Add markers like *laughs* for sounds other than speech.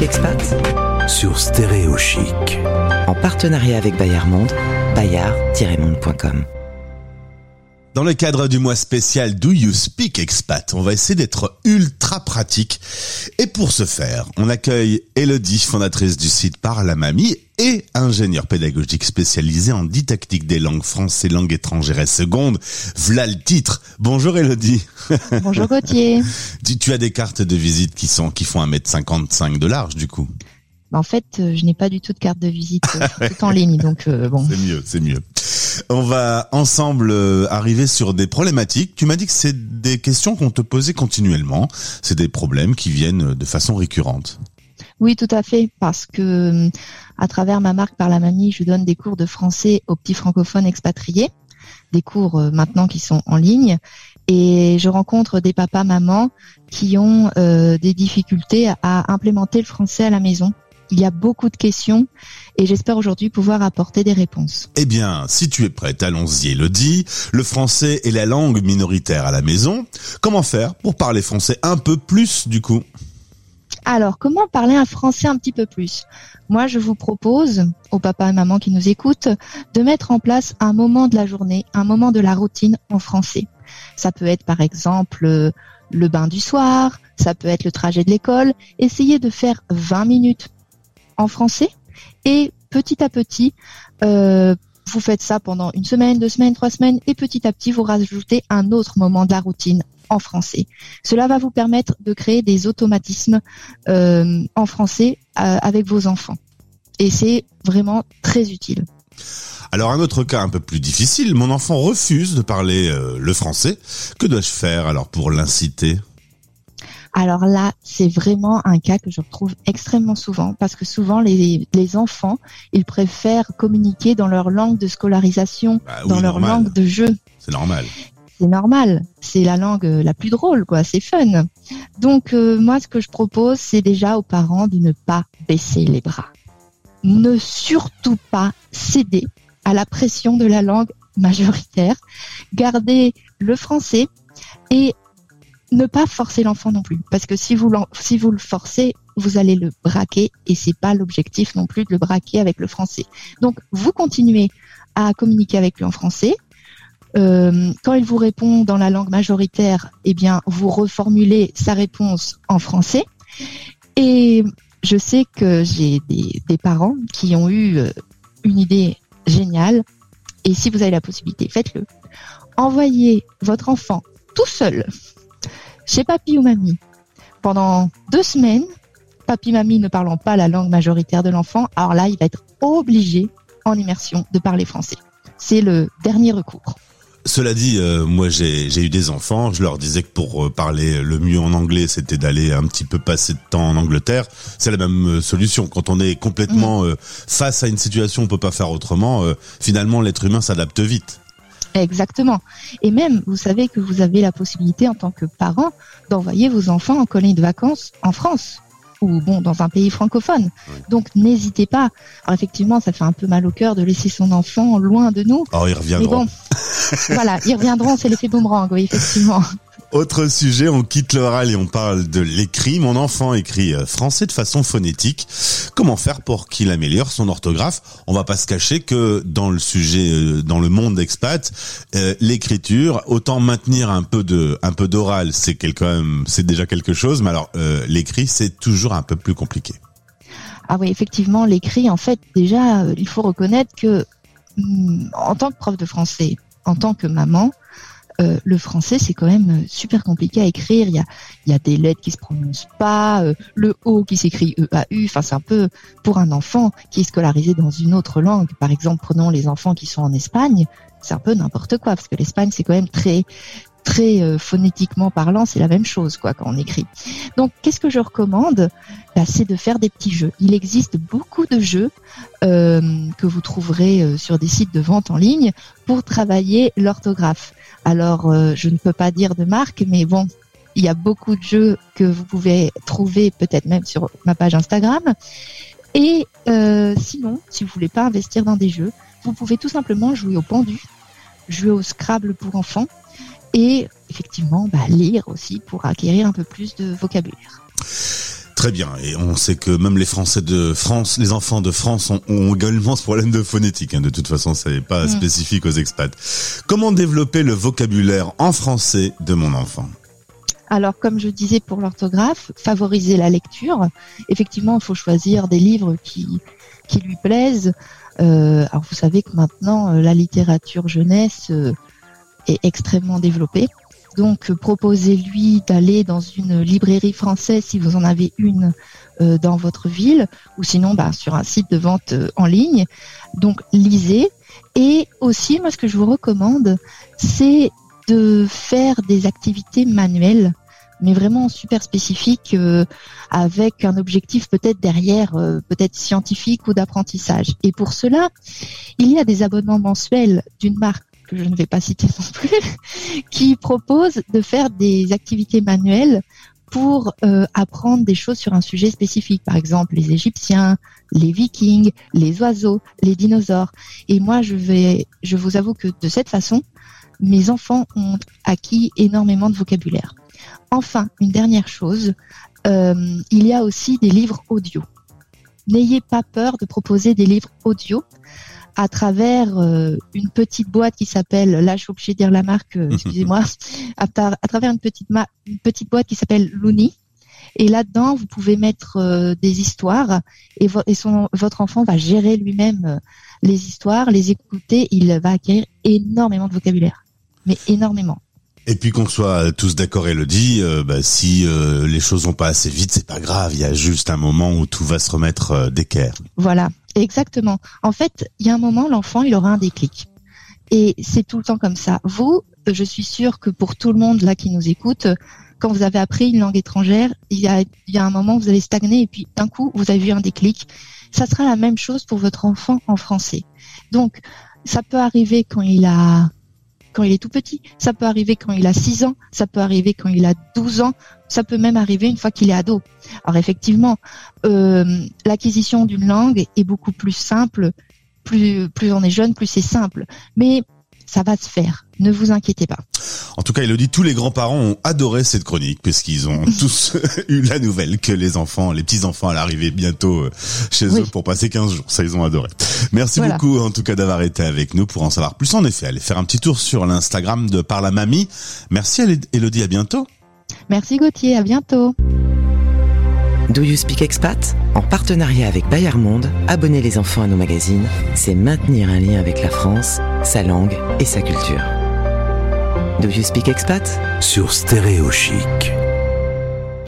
Chic Expat sur Stéréo Chic. en partenariat avec Bayard Monde, bayard-monde.com. Dans le cadre du mois spécial Do You Speak Expat, on va essayer d'être ultra pratique. Et pour ce faire, on accueille Elodie, fondatrice du site Par la Mamie et ingénieure pédagogique spécialisée en didactique des langues français, langues étrangères et secondes. V'là le titre. Bonjour Elodie. Bonjour Gauthier. *laughs* tu, tu as des cartes de visite qui sont, qui font 1m55 de large, du coup. En fait, euh, je n'ai pas du tout de carte de visite euh, *laughs* tout en ligne, donc euh, bon. C'est mieux, c'est mieux. On va ensemble euh, arriver sur des problématiques. Tu m'as dit que c'est des questions qu'on te posait continuellement. C'est des problèmes qui viennent de façon récurrente. Oui, tout à fait, parce que euh, à travers ma marque par la mamie, je donne des cours de français aux petits francophones expatriés, des cours euh, maintenant qui sont en ligne, et je rencontre des papas mamans qui ont des difficultés à implémenter le français à la maison. Il y a beaucoup de questions et j'espère aujourd'hui pouvoir apporter des réponses. Eh bien, si tu es prête, allons-y, Elodie. Le français est la langue minoritaire à la maison. Comment faire pour parler français un peu plus, du coup? Alors, comment parler un français un petit peu plus? Moi, je vous propose, aux papas et mamans qui nous écoutent, de mettre en place un moment de la journée, un moment de la routine en français. Ça peut être par exemple euh, le bain du soir, ça peut être le trajet de l'école. Essayez de faire 20 minutes français et petit à petit, euh, vous faites ça pendant une semaine, deux semaines, trois semaines et petit à petit, vous rajoutez un autre moment de la routine en français. Cela va vous permettre de créer des automatismes euh, en français euh, avec vos enfants. Et c'est vraiment très utile. Alors, un autre cas un peu plus difficile. Mon enfant refuse de parler le français. Que dois-je faire alors pour l'inciter? Alors là, c'est vraiment un cas que je retrouve extrêmement souvent parce que souvent les, les enfants, ils préfèrent communiquer dans leur langue de scolarisation, Bah oui, dans leur normal. langue de jeu. C'est normal. c'est normal. C'est la langue euh, la plus drôle, quoi. C'est fun. Donc euh, moi, ce que je propose, c'est déjà aux parents de ne pas baisser les bras. Ne surtout pas céder à la pression de la langue majoritaire. Garder le français et ne pas forcer l'enfant non plus, parce que si vous le forcez, vous allez le braquer et c'est pas l'objectif non plus de le braquer avec le français. Donc vous continuez à communiquer avec lui en français, euh, quand il vous répond dans la langue majoritaire, eh bien, vous reformulez sa réponse en français. Et je sais que j'ai des, des parents qui ont eu euh, une idée géniale. Et si vous avez la possibilité, faites-le. Envoyez votre enfant tout seul chez papy ou mamie pendant deux semaines. Papy, mamie ne parlant pas la langue majoritaire de l'enfant, alors là, il va être obligé en immersion de parler français. C'est le dernier recours. Cela dit, euh, moi j'ai eu des enfants, je leur disais que pour euh, parler le mieux en anglais, c'était d'aller un petit peu passer de temps en Angleterre. C'est la même euh, solution. Quand on est complètement euh, face à une situation, on peut pas faire autrement. euh, finalement, l'être humain s'adapte vite. Exactement. Et même, vous savez que vous avez la possibilité en tant que parent d'envoyer vos enfants en colonie de vacances en France ou bon dans un pays francophone. Donc n'hésitez pas. Alors effectivement, ça fait un peu mal au cœur de laisser son enfant loin de nous. Oh, ils Mais reviendront. bon, voilà, ils reviendront, c'est l'effet boomerang, oui, effectivement. *laughs* Autre sujet, on quitte l'oral et on parle de l'écrit. Mon enfant écrit euh, français de façon phonétique. Comment faire pour qu'il améliore son orthographe? On va pas se cacher que dans le sujet, euh, dans le monde expat, euh, l'écriture, autant maintenir un peu de, un peu d'oral, c'est quand même, c'est déjà quelque chose. Mais alors, l'écrit, c'est toujours un peu plus compliqué. Ah oui, effectivement, l'écrit, en fait, déjà, il faut reconnaître que hum, en tant que prof de français, en tant que maman, euh, le français, c'est quand même euh, super compliqué à écrire. Il y a, des lettres qui se prononcent pas, euh, le O qui s'écrit E-A-U. Enfin, c'est un peu pour un enfant qui est scolarisé dans une autre langue. Par exemple, prenons les enfants qui sont en Espagne. C'est un peu n'importe quoi parce que l'Espagne, c'est quand même très très euh, phonétiquement parlant, c'est la même chose quoi quand on écrit. Donc, qu'est-ce que je recommande? Bah, C'est de faire des petits jeux. Il existe beaucoup de jeux euh, que vous trouverez euh, sur des sites de vente en ligne pour travailler l'orthographe. Alors, euh, je ne peux pas dire de marque, mais bon, il y a beaucoup de jeux que vous pouvez trouver peut-être même sur ma page Instagram. Et euh, sinon, si vous voulez pas investir dans des jeux, vous pouvez tout simplement jouer au pendu, jouer au Scrabble pour enfants et effectivement bah, lire aussi pour acquérir un peu plus de vocabulaire. Très bien. Et on sait que même les Français de France, les enfants de France ont, ont également ce problème de phonétique. hein. De toute façon, ça n'est pas Mm. spécifique aux expats. Comment développer le vocabulaire en français de mon enfant? Alors, comme je disais pour l'orthographe, favoriser la lecture. Effectivement, il faut choisir des livres qui, qui lui plaisent. Euh, alors, vous savez que maintenant, euh, la littérature jeunesse euh, est extrêmement développée. Donc, euh, proposez-lui d'aller dans une librairie française si vous en avez une euh, dans votre ville, ou sinon bah, sur un site de vente euh, en ligne. Donc, lisez. Et aussi, moi, ce que je vous recommande, c'est de faire des activités manuelles mais vraiment super spécifiques euh, avec un objectif peut-être derrière, euh, peut-être scientifique ou d'apprentissage. Et pour cela, il y a des abonnements mensuels d'une marque que je ne vais pas citer *laughs* non plus, qui propose de faire des activités manuelles pour euh, apprendre des choses sur un sujet spécifique, par exemple les Égyptiens, les Vikings, les oiseaux, les dinosaures. Et moi, je vais, je vous avoue que de cette façon, mes enfants ont acquis énormément de vocabulaire. Enfin, une dernière chose, euh, il y a aussi des livres audio. N'ayez pas peur de proposer des livres audio à travers euh, une petite boîte qui s'appelle, là je suis obligée de dire la marque, euh, excusez-moi, à, travers une petite, ma- une petite boîte qui s'appelle Looney. Et là-dedans, vous pouvez mettre euh, des histoires et, vo- et son, votre enfant va gérer lui-même euh, les histoires, les écouter. Il va acquérir énormément de vocabulaire, mais énormément. Et puis qu'on soit tous d'accord, Elodie, euh, bah, si euh, les choses vont pas assez vite, c'est pas grave. Il y a juste un moment où tout va se remettre euh, d'équerre. Voilà, exactement. En fait, il y a un moment, l'enfant, il aura un déclic. Et c'est tout le temps comme ça. Vous, je suis sûre que pour tout le monde là qui nous écoute, quand vous avez appris une langue étrangère, il y a, il y a un moment où vous allez stagner et puis d'un coup, vous avez eu un déclic. Ça sera la même chose pour votre enfant en français. Donc, ça peut arriver quand il a quand il est tout petit, ça peut arriver quand il a 6 ans, ça peut arriver quand il a 12 ans, ça peut même arriver une fois qu'il est ado. Alors effectivement, euh, l'acquisition d'une langue est beaucoup plus simple, plus, plus on est jeune, plus c'est simple. Mais ça va se faire, ne vous inquiétez pas. En tout cas, Elodie, tous les grands-parents ont adoré cette chronique puisqu'ils ont *laughs* tous *laughs* eu la nouvelle que les enfants, les petits-enfants allaient arriver bientôt euh, chez Oui. eux pour passer 15 jours. Ça, ils ont adoré. Merci Voilà. beaucoup, en tout cas, d'avoir été avec nous pour en savoir plus. En effet, allez faire un petit tour sur l'Instagram de Par la Mamie. Merci, Elodie. À bientôt. Merci Gauthier, à bientôt. Do You Speak Expat? En partenariat avec Bayard Monde, abonner les enfants à nos magazines, c'est maintenir un lien avec la France, sa langue et sa culture. Do You Speak Expat Sur Stéréo Chic.